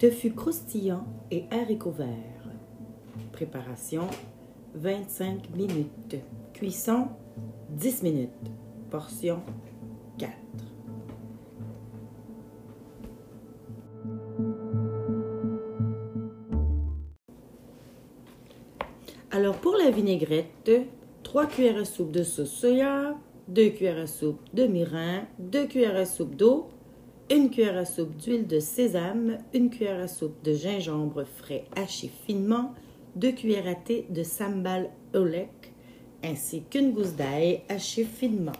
Tofu croustillant et haricots verts. Préparation 25 minutes. Cuisson 10 minutes. Portion 4. Alors pour la vinaigrette, 3 cuillères à soupe de sauce soya, 2 cuillères à soupe de mirin, 2 cuillères à soupe d'eau, 1 cuillère à soupe d'huile de sésame, 1 cuillère à soupe de gingembre frais haché finement, 2 cuillères à thé de sambal olek, ainsi qu'une gousse d'ail hachée finement.